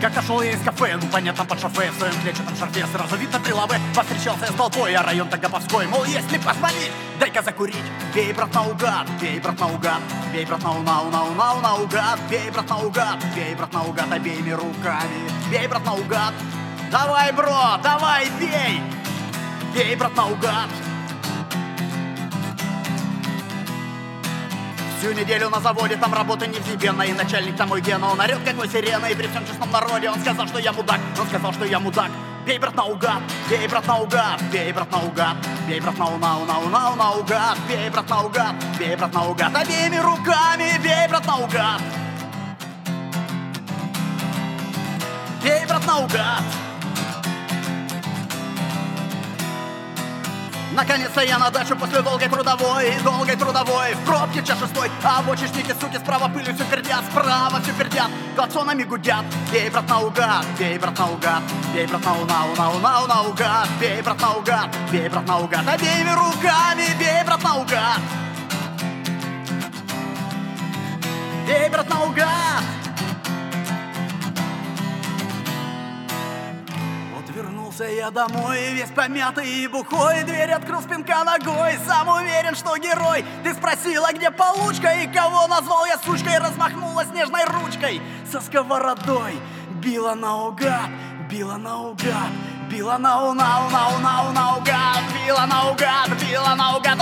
Как ошел я из кафе, ну понятно под шофе. В своем клетчатом шарфе сразу видно прилавы Повстречался я с толпой, а район Тагоповской Мол, если позвонить, дай-ка закурить. Бей, брат, наугад, бей, брат, наугад. Бей, брат, нау, нау, нау, нау, наугад. Бей, брат, наугад, бей, брат, наугад Обеими руками, бей, брат, наугад. Давай, бро, давай, бей. Бей, брат, наугад Всю неделю на заводе, там работа невзъебенная И начальник там мой Гена, он орет, как мой сирена И при всем честном народе он сказал, что я мудак Он сказал, что я мудак. Бей, брат, наугад, бей, брат, наугад Бей, брат, наугад, бей, брат, нау, нау, нау, нау, наугад Бей, брат, наугад, бей, брат, наугад. Обеими руками, бей, брат, наугад. Бей, брат, наугад Наконец-то я на дачу после долгой трудовой. Долгой трудовой. В пробке час шестой А бочечники, суки, справа пылью все пердят Справа все пердят Клаксонами гудят. Бей, брат, наугад Бей, брат, наугад Бей, брат, нау, нау, нау, нау, наугад Бей, брат, наугад Бей, брат, наугад Обеими руками Бей, брат, наугад Бей, брат, наугад вернулся я домой, весь помятый и бухой. Дверь открыл спинка ногой, сам уверен, что герой. Ты спросила, где получка и кого назвал я сучкой? Размахнула снежной ручкой со сковородой. Била наугад, била наугад Била нау нау нау нау наугад. Била наугад, била наугад